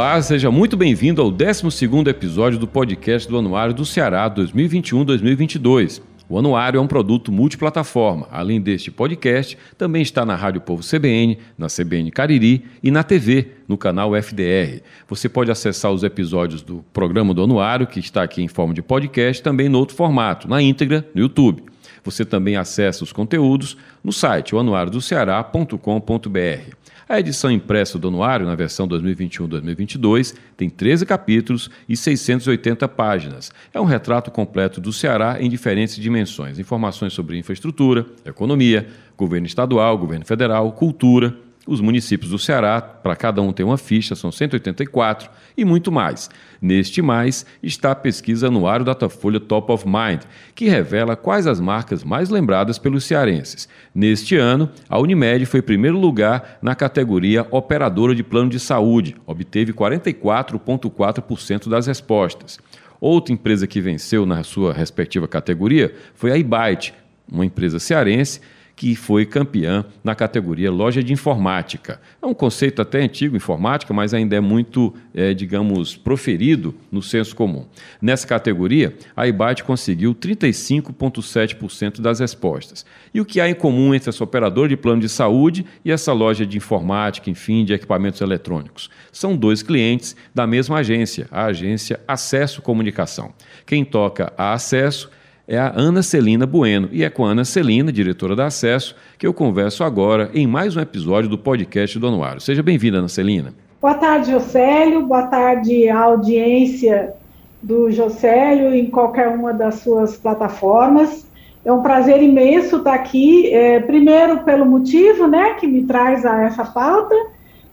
Olá, seja muito bem-vindo ao 12º episódio do podcast do Anuário do Ceará 2021-2022. O Anuário é um produto multiplataforma. Além deste podcast, também está na Rádio Povo CBN, na CBN Cariri e na TV, no canal FDR. Você pode acessar os episódios do programa do Anuário, que está aqui em forma de podcast, também no outro formato, na íntegra, no YouTube. Você também acessa os conteúdos no site oanuariodoceará.com.br. A edição impressa do anuário, na versão 2021-2022, tem 13 capítulos e 680 páginas. É um retrato completo do Ceará em diferentes dimensões. Informações sobre infraestrutura, economia, governo estadual, governo federal, cultura, os municípios do Ceará, para cada um tem uma ficha, são 184 e muito mais. Neste mais está a pesquisa anuário Datafolha Top of Mind, que revela quais as marcas mais lembradas pelos cearenses. Neste ano, a Unimed foi primeiro lugar na categoria Operadora de Plano de Saúde, obteve 44,4% das respostas. Outra empresa que venceu na sua respectiva categoria foi a Ibite, uma empresa cearense que foi campeã na categoria loja de informática. É um conceito até antigo, informática, mas ainda é muito, é, digamos, proferido no senso comum. Nessa categoria, a IBAT conseguiu 35,7% das respostas. E o que há em comum entre essa operadora de plano de saúde e essa loja de informática, enfim, de equipamentos eletrônicos? São dois clientes da mesma agência, a agência Acesso Comunicação. Quem toca a Acesso é a Ana Celina Bueno. E é com a Ana Celina, diretora da Acesso, que eu converso agora em mais um episódio do podcast do Anuário. Seja bem-vinda, Ana Celina. Boa tarde, Jocélio. Boa tarde audiência do Jocélio em qualquer uma das suas plataformas. É um prazer imenso estar aqui, é, primeiro pelo motivo né, que me traz a essa pauta,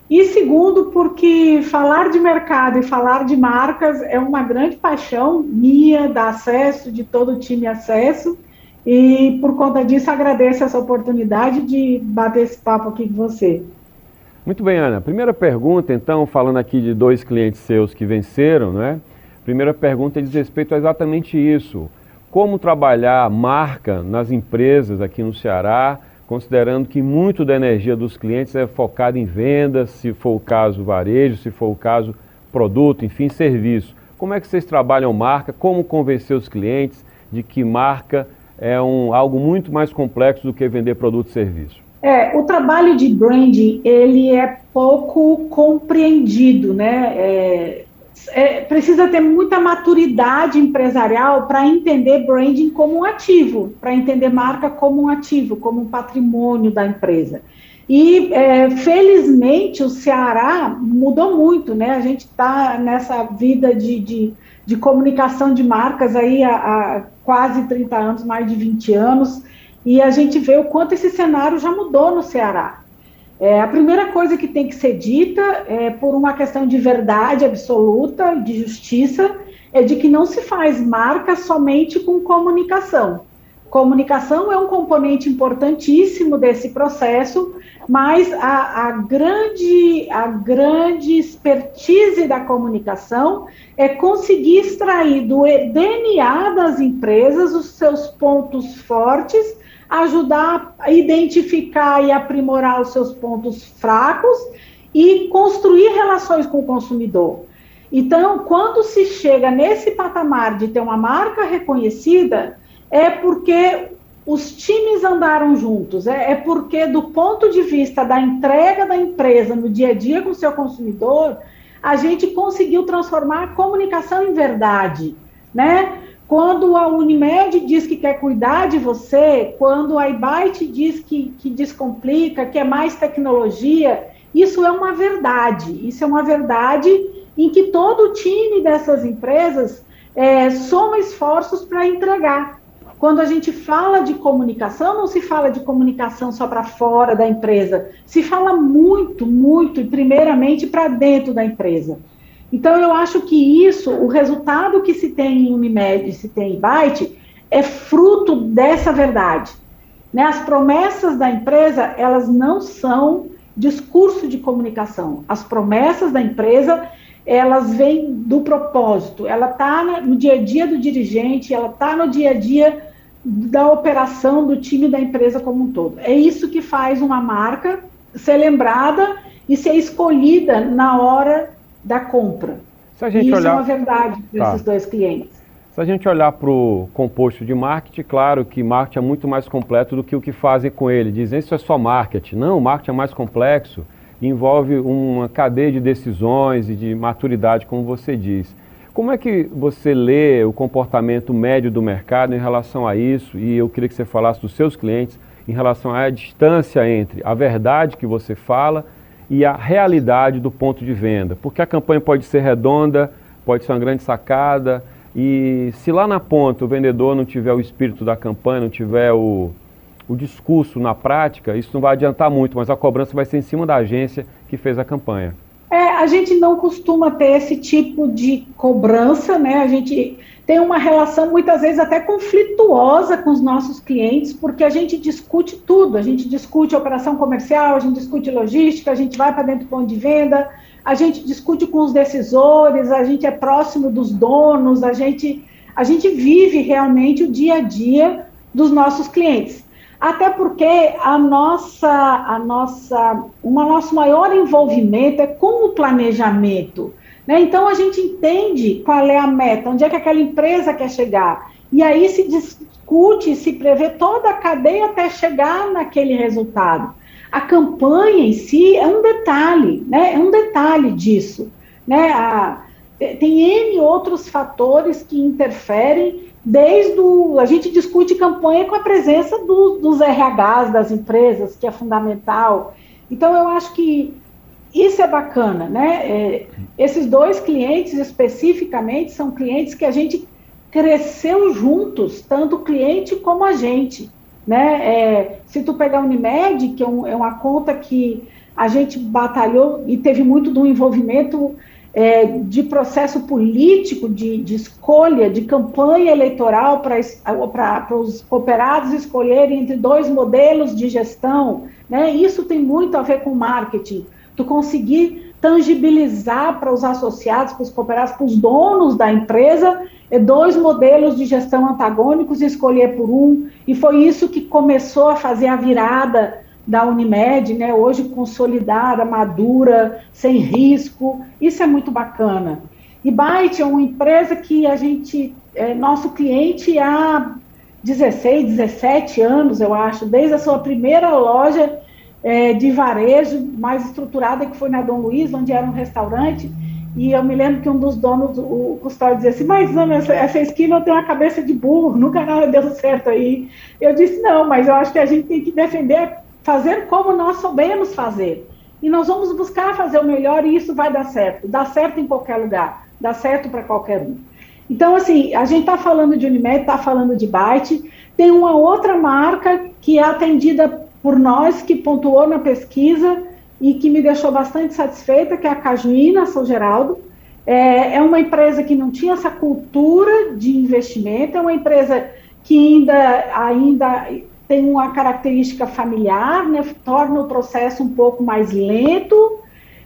e segundo, porque falar de mercado e falar de marcas é uma grande paixão minha, da Acesso, de todo o time Acesso, e por conta disso agradeço essa oportunidade de bater esse papo aqui com você. Muito bem, Ana. Primeira pergunta, então, falando aqui de dois clientes seus que venceram, né? Primeira pergunta diz respeito a exatamente isso. Como trabalhar marca nas empresas aqui no Ceará, considerando que muito da energia dos clientes é focada em vendas, se for o caso varejo, se for o caso produto, enfim, serviço. Como é que vocês trabalham marca? Como convencer os clientes de que marca é um, algo muito mais complexo do que vender produto e serviço? É, o trabalho de branding, ele é pouco compreendido, né? É, é, precisa ter muita maturidade empresarial para entender branding como um ativo, para entender marca como um ativo, como um patrimônio da empresa. E é, felizmente o Ceará mudou muito, né? A gente está nessa vida de, de, de, comunicação de marcas aí há, há quase 30 anos, mais de 20 anos, e a gente vê o quanto esse cenário já mudou no Ceará. É, a primeira coisa que tem que ser dita, é, por uma questão de verdade absoluta, de justiça, é de que não se faz marca somente com comunicação. Comunicação é um componente importantíssimo desse processo, mas a, a, grande, a grande expertise da comunicação é conseguir extrair do DNA das empresas os seus pontos fortes ajudar a identificar e aprimorar os seus pontos fracos e construir relações com o consumidor. Então, quando se chega nesse patamar de ter uma marca reconhecida, é porque os times andaram juntos, é, é, porque, do ponto de vista da entrega da empresa no dia a dia com o seu consumidor, a gente conseguiu transformar a comunicação em verdade, né? Quando a Unimed diz que quer cuidar de você, quando a Ibite diz que, que descomplica, que é mais tecnologia, isso é uma verdade. Isso é uma verdade em que todo o time dessas empresas é, soma esforços para entregar. Quando a gente fala de comunicação, não se fala de comunicação só para fora da empresa, se fala muito, muito, e primeiramente para dentro da empresa. Então, eu acho que isso, o resultado que se tem em Unimed, se tem em Byte, é fruto dessa verdade. Né? As promessas da empresa, elas não são discurso de comunicação. As promessas da empresa, elas vêm do propósito. Ela está no dia a dia do dirigente, ela está no dia a dia da operação do time da empresa como um todo. É isso que faz uma marca ser lembrada e ser escolhida na hora da compra. Se a gente e isso olhar... é uma verdade para tá. esses dois clientes. Se a gente olhar para o composto de marketing, claro que marketing é muito mais completo do que o que fazem com ele. Dizem isso é só marketing. Não, marketing é mais complexo, envolve uma cadeia de decisões e de maturidade, como você diz. Como é que você lê o comportamento médio do mercado em relação a isso? E eu queria que você falasse dos seus clientes em relação à distância entre a verdade que você fala e a realidade do ponto de venda. Porque a campanha pode ser redonda, pode ser uma grande sacada, e se lá na ponta o vendedor não tiver o espírito da campanha, não tiver o, o discurso na prática, isso não vai adiantar muito, mas a cobrança vai ser em cima da agência que fez a campanha. É, a gente não costuma ter esse tipo de cobrança, né? A gente tem uma relação muitas vezes até conflituosa com os nossos clientes, porque a gente discute tudo, a gente discute operação comercial, a gente discute logística, a gente vai para dentro do ponto de venda, a gente discute com os decisores, a gente é próximo dos donos, a gente, a gente vive realmente o dia a dia dos nossos clientes. Até porque a nossa, a nossa, o nosso maior envolvimento é com o planejamento. Né? Então a gente entende qual é a meta, onde é que aquela empresa quer chegar. E aí se discute, se prevê toda a cadeia até chegar naquele resultado. A campanha em si é um detalhe, né? É um detalhe disso, né? A, tem N outros fatores que interferem, desde o. A gente discute campanha com a presença do, dos RHs das empresas, que é fundamental. Então, eu acho que isso é bacana, né? É, esses dois clientes especificamente são clientes que a gente cresceu juntos, tanto o cliente como a gente. Né? É, se tu pegar a Unimed, que é, um, é, uma conta que a gente batalhou e teve muito do envolvimento é, de processo político, de, de, escolha, de campanha eleitoral para os cooperados escolherem entre dois modelos de gestão, né? isso tem muito a ver com marketing. Tu conseguir tangibilizar para os associados, para os cooperados, para os donos da empresa, é dois modelos de gestão antagônicos e escolher por um, e foi isso que começou a fazer a virada da Unimed, né, hoje consolidada, madura, sem risco, isso é muito bacana. E Byte é uma empresa que a gente, é nosso cliente há 16, 17 anos, eu acho, desde a sua primeira loja é, de varejo mais estruturada, que foi na Dom Luiz, onde era um restaurante, e eu me lembro que um dos donos, o custódio, dizia assim: Mas Ana, essa, essa esquina tem uma cabeça de burro, nunca nada deu certo aí. Eu disse: Não, mas eu acho que a gente tem que defender, fazer como nós soubemos fazer. E nós vamos buscar fazer o melhor e isso vai dar certo. Dá certo em qualquer lugar, dá certo para qualquer um. Então, assim, a gente está falando de Unimed, está falando de Byte. Tem uma outra marca que é atendida por nós, que pontuou na pesquisa, e que me deixou bastante satisfeita, que é a Cajuína São Geraldo. É, é uma empresa que não tinha essa cultura de investimento, é uma empresa que ainda, ainda tem uma característica familiar, né, torna o processo um pouco mais lento,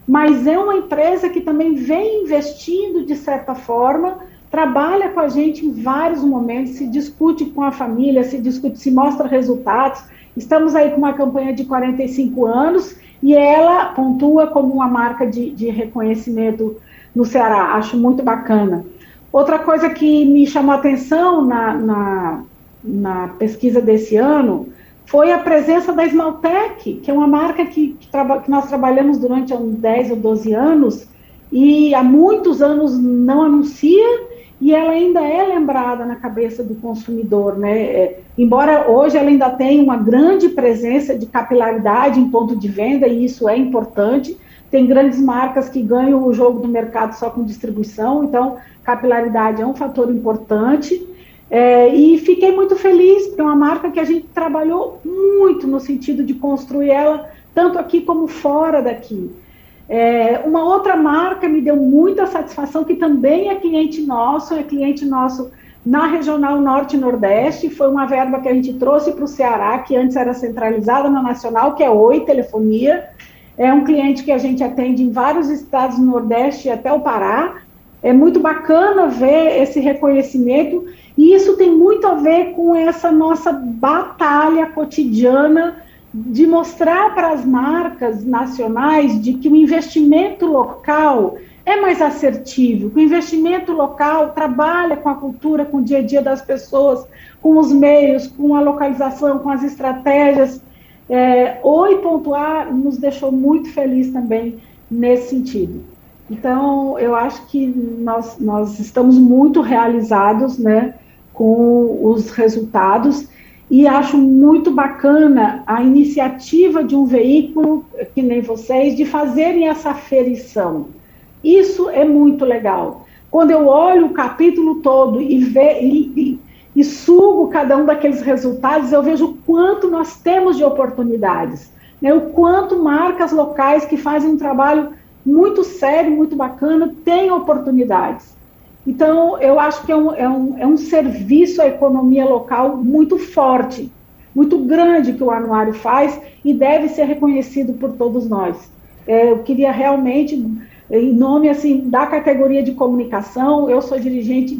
mas é uma empresa que também vem investindo de certa forma, trabalha com a gente em vários momentos, se discute com a família, se discute, se mostra resultados. Estamos aí com uma campanha de 45 anos e ela pontua como uma marca de, de reconhecimento no Ceará. Acho muito bacana. Outra coisa que me chamou a atenção na, na, na pesquisa desse ano foi a presença da Smaltec, que é uma marca que, que, que, nós trabalhamos durante uns 10 ou 12 anos e há muitos anos não anuncia e ela ainda é lembrada na cabeça do consumidor, né? É, embora hoje ela ainda tenha uma grande presença de capilaridade em ponto de venda, e isso é importante, tem grandes marcas que ganham o jogo do mercado só com distribuição, então capilaridade é um fator importante. É, e fiquei muito feliz, porque é uma marca que a gente trabalhou muito no sentido de construir ela, tanto aqui como fora daqui. É, uma outra marca me deu muita satisfação, que também é cliente nosso, é cliente nosso na Regional Norte e Nordeste, foi uma verba que a gente trouxe para o Ceará, que antes era centralizada na Nacional, que é Oi Telefonia, é um cliente que a gente atende em vários estados do Nordeste e até o Pará, é muito bacana ver esse reconhecimento, e isso tem muito a ver com essa nossa batalha cotidiana de mostrar para as marcas nacionais de que o investimento local é mais assertivo, que o investimento local trabalha com a cultura, com o dia a dia das pessoas, com os meios, com a localização, com as estratégias. É, Oi.a nos deixou muito feliz também nesse sentido. Então, eu acho que nós, nós estamos muito realizados né, com os resultados e acho muito bacana a iniciativa de um veículo, que nem vocês, de fazerem essa aferição. Isso é muito legal. Quando eu olho o capítulo todo e, ve, e, e, e sugo cada um daqueles resultados, eu vejo o quanto nós temos de oportunidades, né? o quanto marcas locais que fazem um trabalho muito sério, muito bacana, têm oportunidades. Então, eu acho que é um, é um, é um serviço à economia local muito forte, muito grande que o anuário faz e deve ser reconhecido por todos nós. É, eu queria realmente em nome assim da categoria de comunicação, eu sou dirigente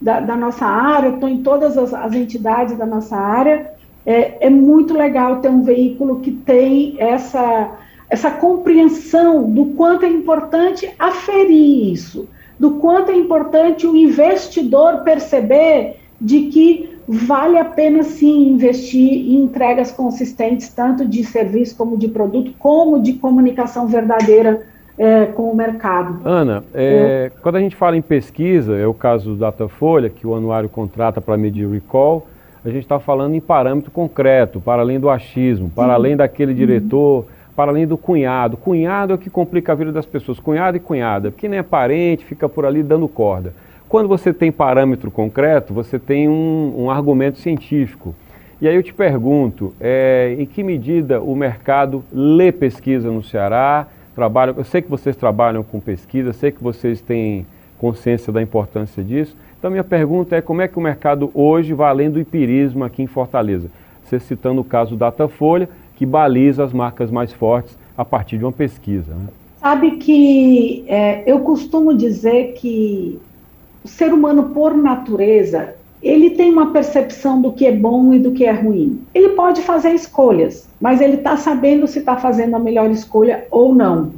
da, da nossa área, estou em todas as, as, entidades da nossa área. É, é, muito legal ter um veículo que tem essa, essa compreensão do quanto é importante aferir isso, do quanto é importante o investidor perceber de que vale a pena sim investir em entregas consistentes, tanto de serviço como de produto, como de comunicação verdadeira é, com o mercado. Ana, é, quando a gente fala em pesquisa, é o caso do Datafolha, que o anuário contrata para medir recall, a gente está falando em parâmetro concreto, para além do achismo, para Sim. além daquele diretor, uhum. Para além do cunhado. Cunhado é o que complica a vida das pessoas, cunhado e cunhada, porque nem é parente, fica por ali dando corda. Quando você tem parâmetro concreto, você tem um, um argumento científico. E aí eu te pergunto, é, em que medida o mercado lê pesquisa no Ceará, trabalham, eu sei que vocês trabalham com pesquisa, sei que vocês têm consciência da importância disso. Então, minha pergunta é como é que o mercado hoje vai além do empirismo aqui em Fortaleza? Você citando o caso Datafolha, que baliza as marcas mais fortes a partir de uma pesquisa. Né? Sabe que é, eu costumo dizer que o ser humano, por natureza, ele tem uma percepção do que é bom e do que é ruim. Ele pode fazer escolhas, mas ele está sabendo se está fazendo a melhor escolha ou não.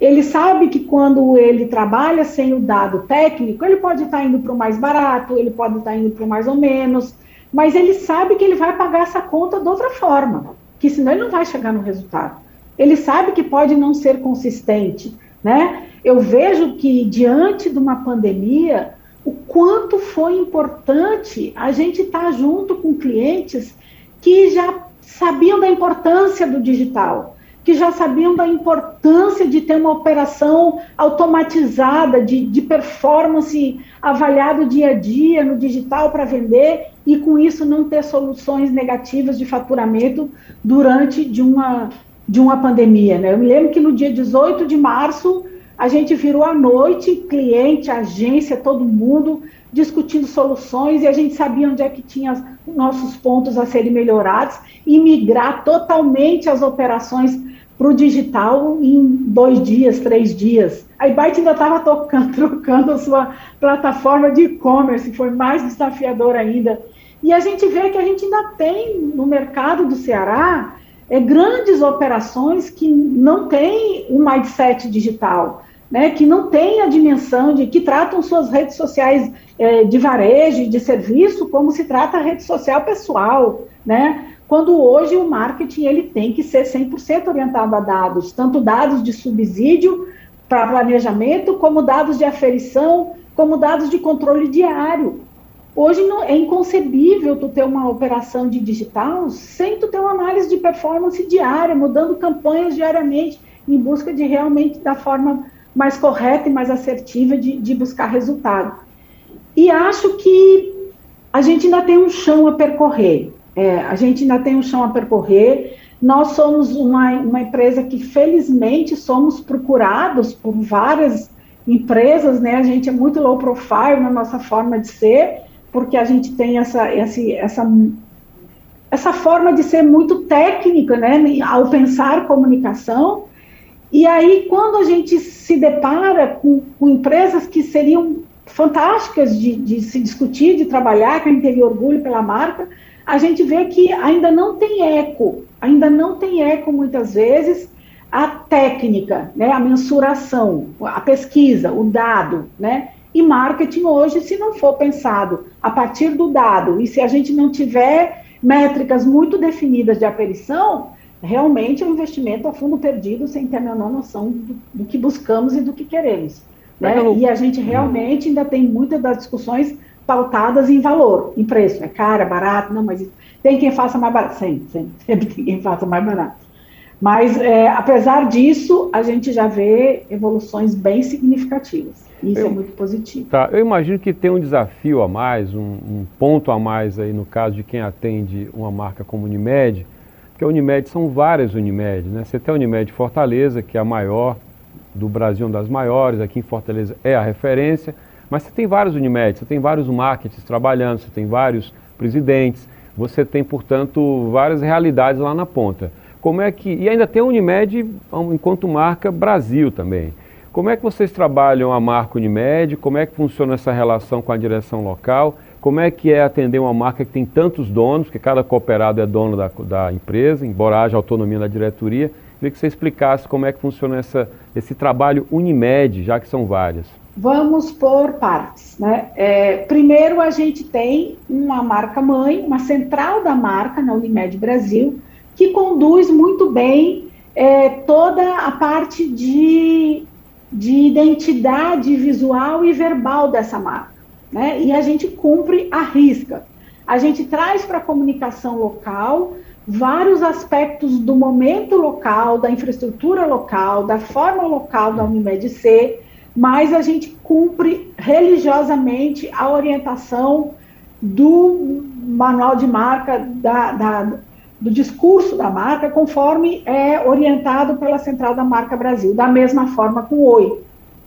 Ele sabe que quando ele trabalha sem o dado técnico, ele pode estar tá indo para o mais barato, ele pode estar tá indo para o mais ou menos, mas ele sabe que ele vai pagar essa conta de outra forma, que senão ele não vai chegar no resultado. Ele sabe que pode não ser consistente, né? Eu vejo que diante de uma pandemia, o quanto foi importante a gente estar tá junto com clientes que já sabiam da importância do digital, que já sabiam da importância de ter uma operação automatizada, de, de performance avaliado dia a dia no digital para vender e com isso não ter soluções negativas de faturamento durante de uma, de uma pandemia. Né? Eu me lembro que no dia 18 de março a gente virou à noite, cliente, agência, todo mundo discutindo soluções e a gente sabia onde é que tinha nossos pontos a serem melhorados e migrar totalmente as operações para o digital em dois dias, três dias. A Byte ainda estava trocando a sua plataforma de e-commerce, foi mais desafiador ainda. E a gente vê que a gente ainda tem no mercado do Ceará é, grandes operações que não têm um mindset digital né, que não têm a dimensão de que tratam suas redes sociais é, de varejo, de serviço, como se trata a rede social pessoal, né? Quando hoje o marketing ele tem que ser 100% orientado a dados, tanto dados de subsídio para planejamento, como dados de aferição, como dados de controle diário. Hoje não, é inconcebível tu ter uma operação de digital sem tu ter uma análise de performance diária, mudando campanhas diariamente, em busca de realmente da forma mais correta e mais assertiva de, de buscar resultado. E acho que a gente ainda tem um chão a percorrer. É, a gente ainda tem um chão a percorrer. Nós somos uma, uma empresa que, felizmente, somos procurados por várias empresas, né? A gente é muito low profile na nossa forma de ser, porque a gente tem essa, essa, essa, essa forma de ser muito técnica, né? Ao pensar comunicação, e aí, quando a gente se depara com, com empresas que seriam fantásticas de, de, se discutir, de trabalhar, que a gente teve orgulho pela marca, a gente vê que ainda não tem eco, ainda não tem eco muitas vezes. a técnica, né, a mensuração, a pesquisa, o dado, né? E marketing hoje, se não for pensado a partir do dado, e se a gente não tiver métricas muito definidas de aperição, realmente é um investimento a fundo perdido, sem ter a menor noção do, do que buscamos e do que queremos. Né? E a gente realmente ainda tem muitas das discussões pautadas em valor, em preço. É caro, é barato, não, mas tem quem faça mais barato. Sempre, sempre, sempre tem quem faça mais barato. Mas, é, apesar disso, a gente já vê evoluções bem significativas. Isso é eu, é muito positivo. Tá, eu imagino que tem um desafio a mais, um, um, ponto a mais aí no caso de quem atende uma marca como Unimed, porque a Unimed são várias Unimed, né? Você tem a Unimed Fortaleza, que é a maior do Brasil, uma das maiores, aqui em Fortaleza é a referência, mas você tem vários Unimed, você tem vários marketers trabalhando, você tem vários presidentes, você tem, portanto, várias realidades lá na ponta. Como é que. E ainda tem a Unimed enquanto marca Brasil também. Como é que vocês trabalham a marca Unimed? Como é que funciona essa relação com a direção local? Como é que é atender uma marca que tem tantos donos, porque cada cooperado é dono da, da empresa, embora haja autonomia na diretoria? Queria que você explicasse como é que funciona essa, esse trabalho Unimed, já que são várias. Vamos por partes. Né? É, primeiro, a gente tem uma marca mãe, uma central da marca na Unimed Brasil, que conduz muito bem é, toda a parte de de identidade visual e verbal dessa marca. Né? E a gente cumpre a risca. A gente traz para a comunicação local vários aspectos do momento local, da infraestrutura local, da forma local da Unimed ser, mas a gente cumpre religiosamente a orientação do manual de marca, da, da, do discurso da marca conforme é orientado pela Central da Marca Brasil. Da mesma forma com o Oi,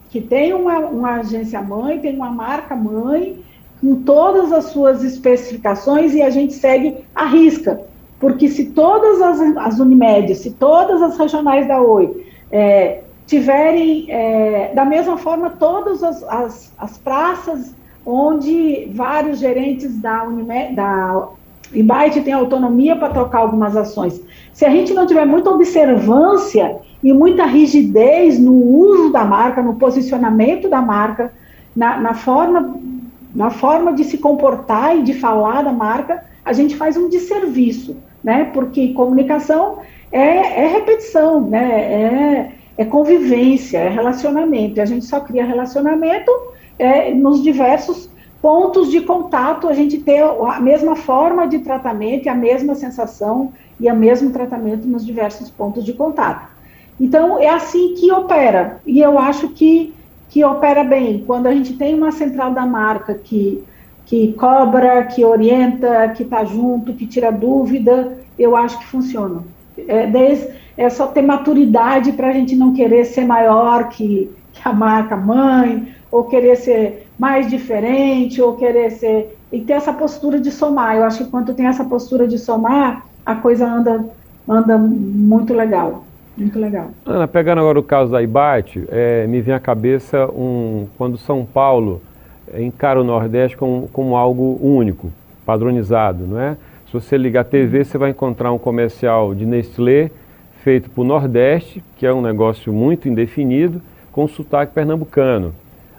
que tem uma, uma agência mãe, tem uma marca mãe, com todas as suas especificações e a gente segue a risca. Porque se todas as, as Unimed, se todas as regionais da Oi é, tiverem, é, da mesma forma, todas as, as, as praças onde vários gerentes da, Unimed, da Byte tem autonomia para trocar algumas ações. Se a gente não tiver muita observância e muita rigidez no uso da marca, no posicionamento da marca, na, na, forma, na forma de se comportar e de falar da marca, a gente faz um desserviço, né? Porque comunicação é, é repetição, né? É, é convivência, é relacionamento. A gente só cria relacionamento é, nos diversos pontos de contato, a gente ter a mesma forma de tratamento a mesma sensação e o mesmo tratamento nos diversos pontos de contato. Então, é assim que opera. E eu acho que, que opera bem. Quando a gente tem uma central da marca que, que cobra, que orienta, que está junto, que tira dúvida, eu acho que funciona. É, desde, é só ter maturidade para a gente não querer ser maior que, que a marca mãe, ou querer ser mais diferente, ou querer ser. E ter essa postura de somar. Eu acho que quando tem essa postura de somar, a coisa anda, anda muito legal. Muito legal. Ana, pegando agora o caso da IBAT, é, me vem à cabeça um, quando São Paulo encara o Nordeste como, como algo único, padronizado, não é? Se você ligar a TV, você vai encontrar um comercial de Nestlé feito para o Nordeste, que é um negócio muito indefinido, com sotaque pernambucano.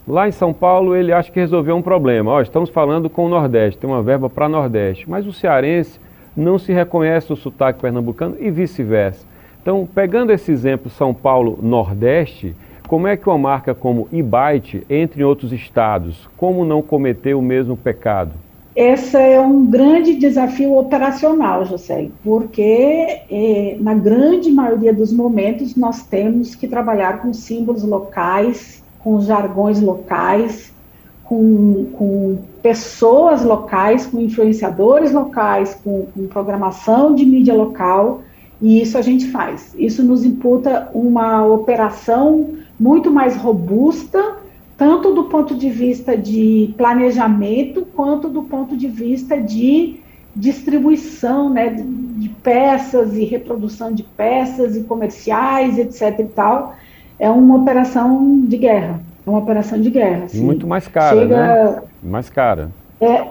Lá em São Paulo, ele acha que resolveu um problema. Ó, estamos falando com o Nordeste, tem uma verba para Nordeste. Mas o cearense não se reconhece o sotaque pernambucano e vice-versa. Então, pegando esse exemplo São Paulo-Nordeste, como é que uma marca como Ibite entra em outros estados? Como não cometer o mesmo pecado? Esse é um grande desafio operacional, José, porque eh, na grande maioria dos momentos nós temos que trabalhar com símbolos locais com jargões locais, com, com pessoas locais, com influenciadores locais, com, com programação de mídia local, e isso a gente faz. Isso nos imputa uma operação muito mais robusta, tanto do ponto de vista de planejamento, quanto do ponto de vista de distribuição né, de, peças e reprodução de peças e comerciais, etc. e tal é uma operação de guerra. É uma operação de guerra. Assim. Muito mais cara, Chega, né? Mais cara. É,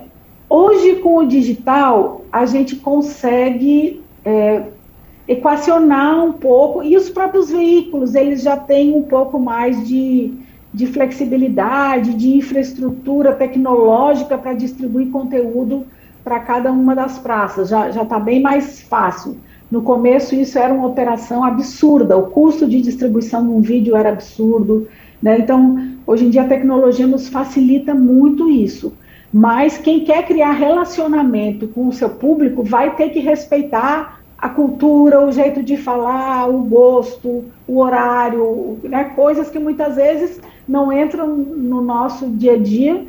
hoje, com o digital, a gente consegue é, equacionar um pouco, e os próprios veículos, eles já têm um pouco mais de, de flexibilidade, de infraestrutura tecnológica para distribuir conteúdo para cada uma das praças, já está bem mais fácil. No começo, isso era uma operação absurda, o custo de distribuição de um vídeo era absurdo. Né? Então, hoje em dia, a tecnologia nos facilita muito isso. Mas quem quer criar relacionamento com o seu público vai ter que respeitar a cultura, o jeito de falar, o gosto, o horário, né? coisas que muitas vezes não entram no nosso dia a dia.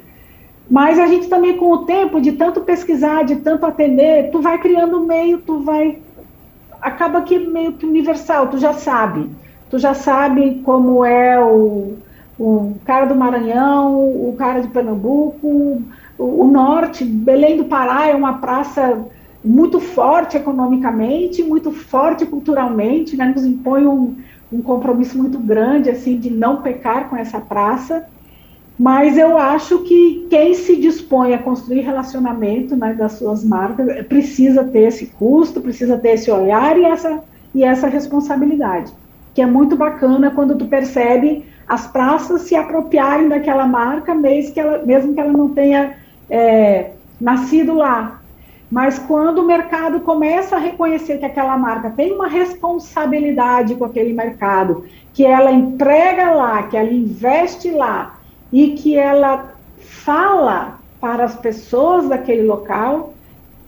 Mas a gente também, com o tempo, de tanto pesquisar, de tanto atender, tu vai criando meio, tu vai acaba que meio que universal, tu já sabe. Tu já sabe como é o, o cara do Maranhão, o cara de Pernambuco, o, o norte, Belém do Pará é uma praça muito forte economicamente, muito forte culturalmente, né, nos impõe um, um compromisso muito grande assim de não pecar com essa praça. Mas eu acho que quem se dispõe a construir relacionamento né, das suas marcas precisa ter esse custo, precisa ter esse olhar e essa, e essa responsabilidade, que é muito bacana quando tu percebe as praças se apropriarem daquela marca, mesmo que ela, mesmo que ela não tenha é, nascido lá. Mas quando o mercado começa a reconhecer que aquela marca tem uma responsabilidade com aquele mercado, que ela emprega lá, que ela investe lá, e que ela fala para as pessoas daquele local,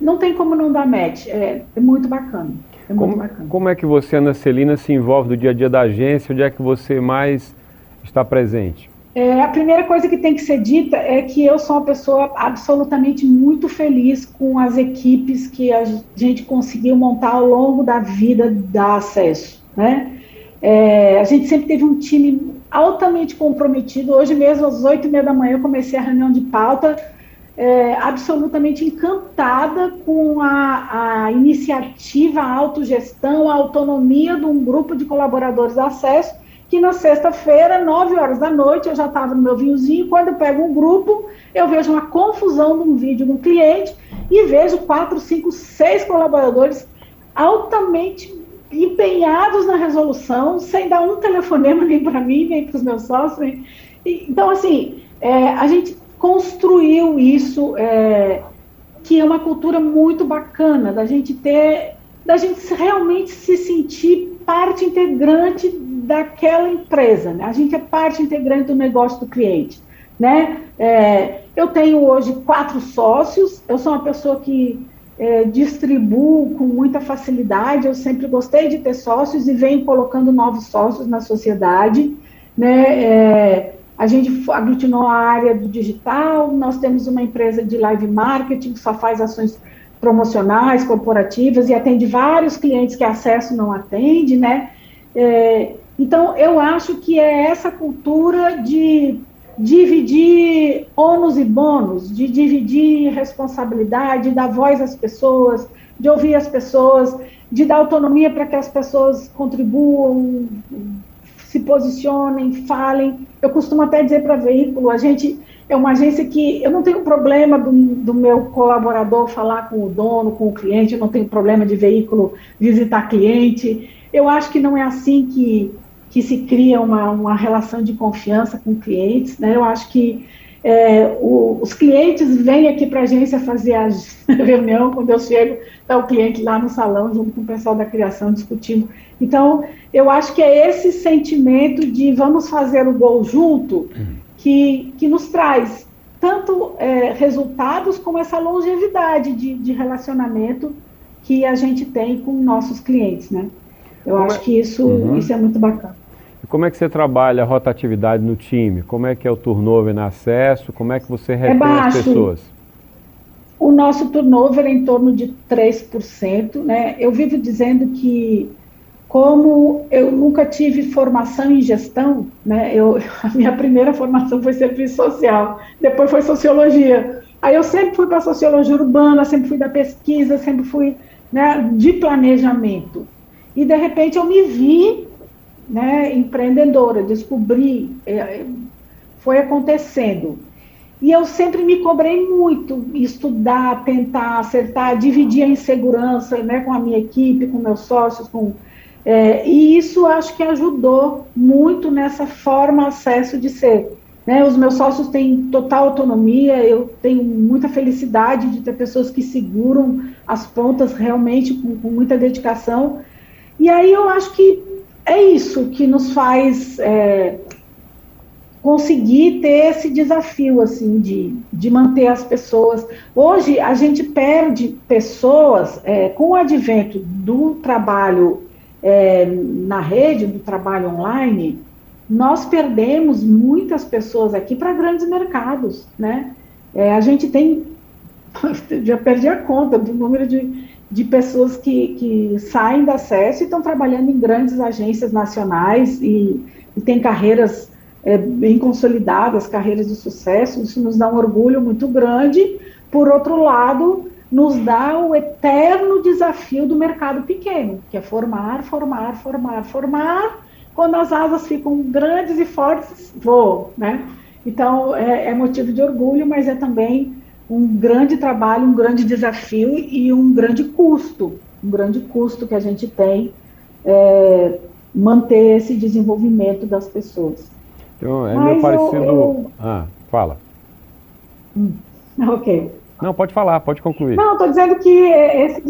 não tem como não dar match. É, é muito bacana. É como, muito bacana. Como é que você, Ana Celina, se envolve no dia a dia da agência? Onde é que você mais está presente? É, a primeira coisa que tem que ser dita é que eu sou uma pessoa absolutamente muito feliz com as equipes que a gente conseguiu montar ao longo da vida da Acesso. Né? É, a gente sempre teve um time altamente comprometido. Hoje mesmo, às oito e meia da manhã, eu comecei a reunião de pauta, é, absolutamente encantada com a, a iniciativa, a autogestão, a autonomia de um grupo de colaboradores da acesso, que na sexta-feira, nove horas da noite, eu já estava no meu vinhozinho, quando eu pego um grupo, eu vejo uma confusão de um vídeo no cliente e vejo quatro, cinco, seis colaboradores altamente empenhados na resolução, sem dar um telefonema nem para mim, nem para os meus sócios. Então, assim, é, a gente construiu isso, é, que é uma cultura muito bacana, da gente ter, da gente realmente se sentir parte integrante daquela empresa. Né? A gente é parte integrante do negócio do cliente. Né? É, eu tenho hoje quatro sócios, eu sou uma pessoa que é, distribuo com muita facilidade. Eu sempre gostei de ter sócios e venho colocando novos sócios na sociedade. Né? É, a gente aglutinou a área do digital, nós temos uma empresa de live marketing que só faz ações promocionais, corporativas e atende vários clientes que acesso não atende, né? É, então, eu acho que é essa cultura de dividir ônus e bônus, de dividir responsabilidade, de dar voz às pessoas, de ouvir as pessoas, de dar autonomia para que as pessoas contribuam, se posicionem, falem. Eu costumo até dizer para veículo, a gente é uma agência que eu não tenho problema do, do, meu colaborador falar com o dono, com o cliente, eu não tenho problema de veículo visitar cliente. Eu acho que não é assim que que se cria uma, uma relação de confiança com clientes. Né? Eu acho que é, o, os clientes vêm aqui para a agência fazer a reunião, quando eu chego, está o cliente lá no salão, junto com o pessoal da criação, discutindo. Então, eu acho que é esse sentimento de vamos fazer o gol junto que, que nos traz tanto é, resultados como essa longevidade de, de relacionamento que a gente tem com nossos clientes, né? Eu como acho é? que isso, uhum. isso é muito bacana. E como é que você trabalha a rotatividade no time? Como é que é o turnover no acesso? Como é que você é retém é as pessoas? O nosso turnover é em torno de 3%. Né? Eu vivo dizendo que, como eu nunca tive formação em gestão, né? eu, a minha primeira formação foi serviço social, depois foi sociologia. Aí eu sempre fui para a sociologia urbana, sempre fui da pesquisa, sempre fui né, de planejamento. E, de repente, eu me vi né, empreendedora, descobri, é, foi acontecendo. E eu sempre me cobrei muito, estudar, tentar acertar, dividir a insegurança né, com a minha equipe, com meus sócios, com, é, e isso acho que ajudou muito nessa forma acesso de ser. Né, os meus sócios têm total autonomia, eu tenho muita felicidade de ter pessoas que seguram as pontas realmente com, com muita dedicação. E aí eu acho que é isso que nos faz é, conseguir ter esse desafio assim de, de manter as pessoas. Hoje a gente perde pessoas é, com o advento do trabalho é, na rede, do trabalho online. Nós perdemos muitas pessoas aqui para grandes mercados, né? É, a gente tem, já perdi a conta do número de, de pessoas que, que saem da SES e estão trabalhando em grandes agências nacionais e, e têm carreiras é, bem consolidadas, carreiras de sucesso, isso nos dá um orgulho muito grande. Por outro lado, nos dá o eterno desafio do mercado pequeno, que é formar, formar, formar, formar. Quando as asas ficam grandes e fortes, vou, né? Então, é, é motivo de orgulho, mas é também um grande trabalho, um grande desafio e um grande custo, um grande custo que a gente tem é, manter esse desenvolvimento das pessoas. Então, é Mas meio parecido. Eu, eu... Ah, fala. Hum, ok. Não, pode falar, pode concluir. Não, estou dizendo que, esse,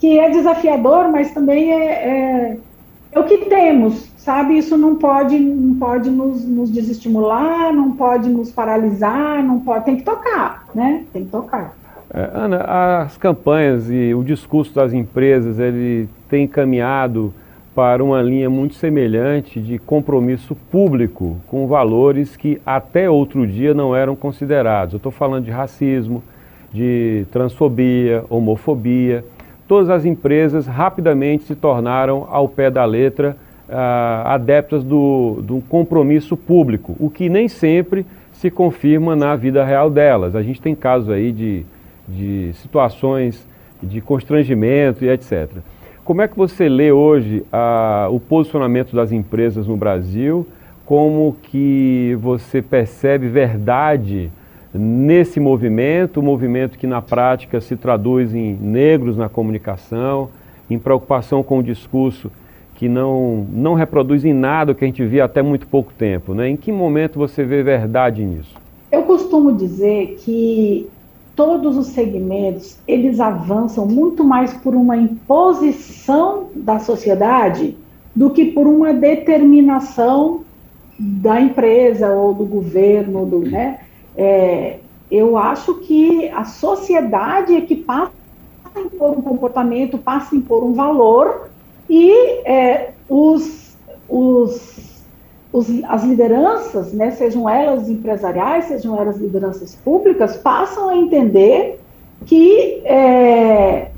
que é desafiador, mas também é, é, é, o que temos, sabe? Isso não pode, não pode nos, nos desestimular, não pode nos paralisar, não pode, tem que tocar, né? Tem que tocar. É, Ana, as campanhas e o discurso das empresas, ele tem caminhado para uma linha muito semelhante de compromisso público com valores que até outro dia não eram considerados. Eu estou falando de racismo, de transfobia, homofobia. Todas as empresas rapidamente se tornaram, ao pé da letra, uh, adeptas do, do compromisso público, o que nem sempre se confirma na vida real delas. A gente tem casos aí de, de situações de constrangimento e etc. Como é que você lê hoje a, o posicionamento das empresas no Brasil? Como que você percebe verdade nesse movimento, um movimento que na prática se traduz em negros na comunicação, em preocupação com o discurso que não, não reproduz em nada o que a gente via até muito pouco tempo. Né? Em que momento você vê verdade nisso? Eu costumo dizer que todos os segmentos eles avançam muito mais por uma imposição da sociedade do que por uma determinação da empresa ou do governo, do, né? É, eu acho que a sociedade é que passa a impor um comportamento, passa a impor um valor e é, os, os os, as lideranças, né, sejam elas empresariais, sejam elas lideranças públicas, passam a entender que é,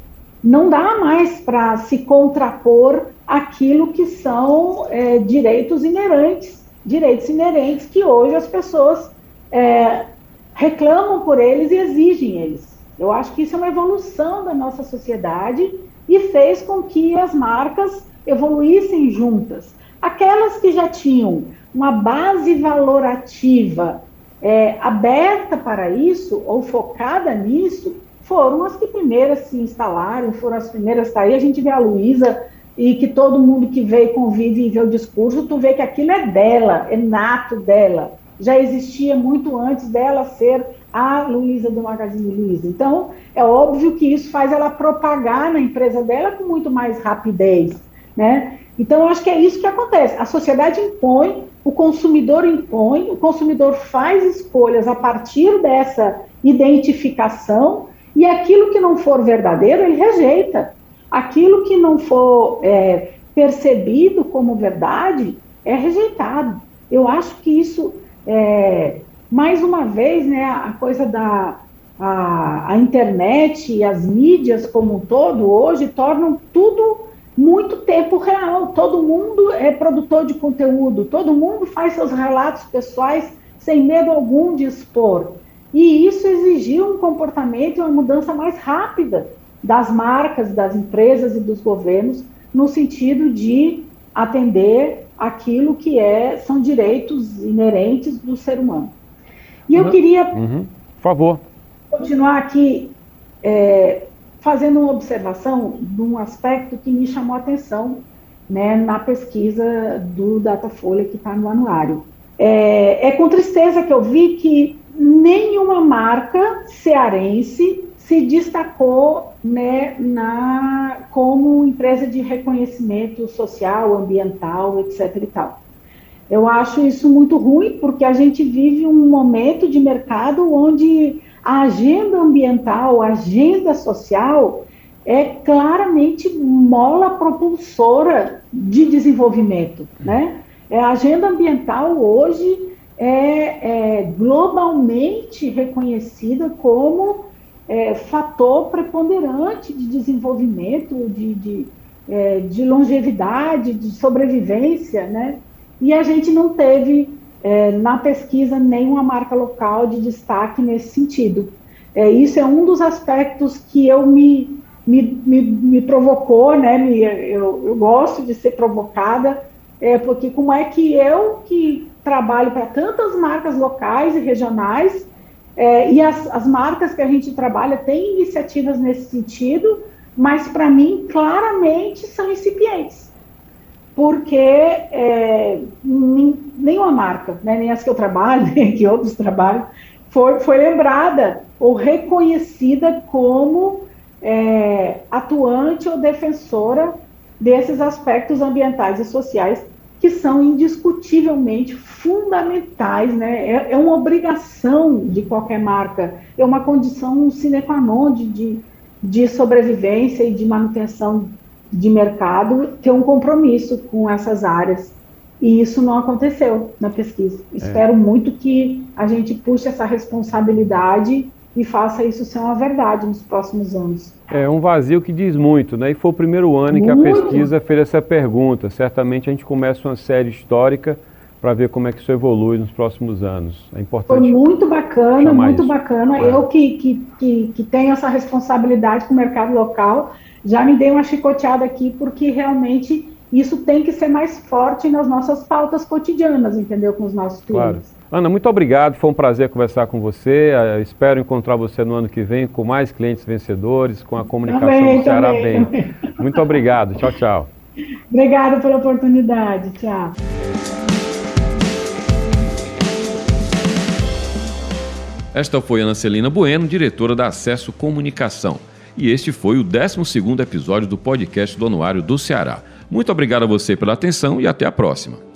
não dá mais para se contrapor aquilo que são é, direitos inerentes, direitos inerentes que hoje as pessoas é, reclamam por eles e exigem eles. Eu acho que isso é uma evolução da nossa sociedade e fez com que as marcas evoluíssem juntas. Aquelas que já tinham uma base valorativa é, aberta para isso, ou focada nisso, foram as que primeiras se instalaram, foram as primeiras a sair. A gente vê a Luísa e que todo mundo que e convive e vê o discurso, tu vê que aquilo é dela, é nato dela. Já existia muito antes dela ser a Luísa do Magazine Luiza. Então, é óbvio que isso faz ela propagar na empresa dela com muito mais rapidez, né? Então, eu acho que é isso que acontece. A sociedade impõe, o consumidor impõe, o consumidor faz escolhas a partir dessa identificação e aquilo que não for verdadeiro, ele rejeita. Aquilo que não for é, percebido como verdade é rejeitado. Eu acho que isso, é, mais uma vez, né, a coisa da a, a internet e as mídias como um todo hoje tornam tudo muito tempo real. Todo mundo é produtor de conteúdo, todo mundo faz seus relatos pessoais sem medo algum de expor. E isso exigiu um comportamento e uma mudança mais rápida das marcas, das empresas e dos governos, no sentido de atender aquilo que é, são direitos inerentes do ser humano. E eu queria, uhum. por favor, continuar aqui é, fazendo uma observação de um aspecto que me chamou a atenção né, na pesquisa do Datafolha que está no anuário. É, é com tristeza que eu vi que nenhuma marca cearense se destacou né, na, como empresa de reconhecimento social, ambiental, etc. E tal. Eu acho isso muito ruim, porque a gente vive um momento de mercado onde a agenda ambiental, a agenda social é claramente mola propulsora de desenvolvimento, né? É, a agenda ambiental hoje é, é globalmente reconhecida como é, fator preponderante de desenvolvimento, de, de, é, de, longevidade, de sobrevivência, né? E a gente não teve é, na pesquisa nenhuma marca local de destaque nesse sentido. É, isso é um dos aspectos que eu me, me, me, me provocou, né? Me, eu, eu gosto de ser provocada, é, porque como é que eu que trabalho para tantas marcas locais e regionais é, e as, as marcas que a gente trabalha têm iniciativas nesse sentido, mas para mim, claramente, são incipientes. Porque é, nenhuma marca, né, nem as que eu trabalho, nem que outros trabalham, foi, foi lembrada ou reconhecida como é, atuante ou defensora desses aspectos ambientais e sociais que são indiscutivelmente fundamentais, né? É, é, uma obrigação de qualquer marca, é uma condição sine qua non de, de, de sobrevivência e de manutenção de mercado ter um compromisso com essas áreas. E isso não aconteceu na pesquisa. É. Espero muito que a gente puxe essa responsabilidade e faça isso ser uma verdade nos próximos anos. É um vazio que diz muito, né? E foi o primeiro ano muito. que a pesquisa fez essa pergunta. Certamente a gente começa uma série histórica para ver como é que isso evolui nos próximos anos. É importante. Foi muito bacana, muito isso. bacana. É. Eu que, que, que, que tenho essa responsabilidade com o mercado local, já me dei uma chicoteada aqui, porque realmente isso tem que ser mais forte nas nossas pautas cotidianas, entendeu? Com os nossos clientes. Claro. Ana, muito obrigado. Foi um prazer conversar com você. Eu espero encontrar você no ano que vem com mais clientes vencedores, com a comunicação também, do Ceará também. bem. Muito obrigado. Tchau, tchau. Obrigada pela oportunidade. Tchau. Esta foi Ana Celina Bueno, diretora da Acesso Comunicação. E este foi o 12 episódio do podcast do Anuário do Ceará. Muito obrigado a você pela atenção e até a próxima.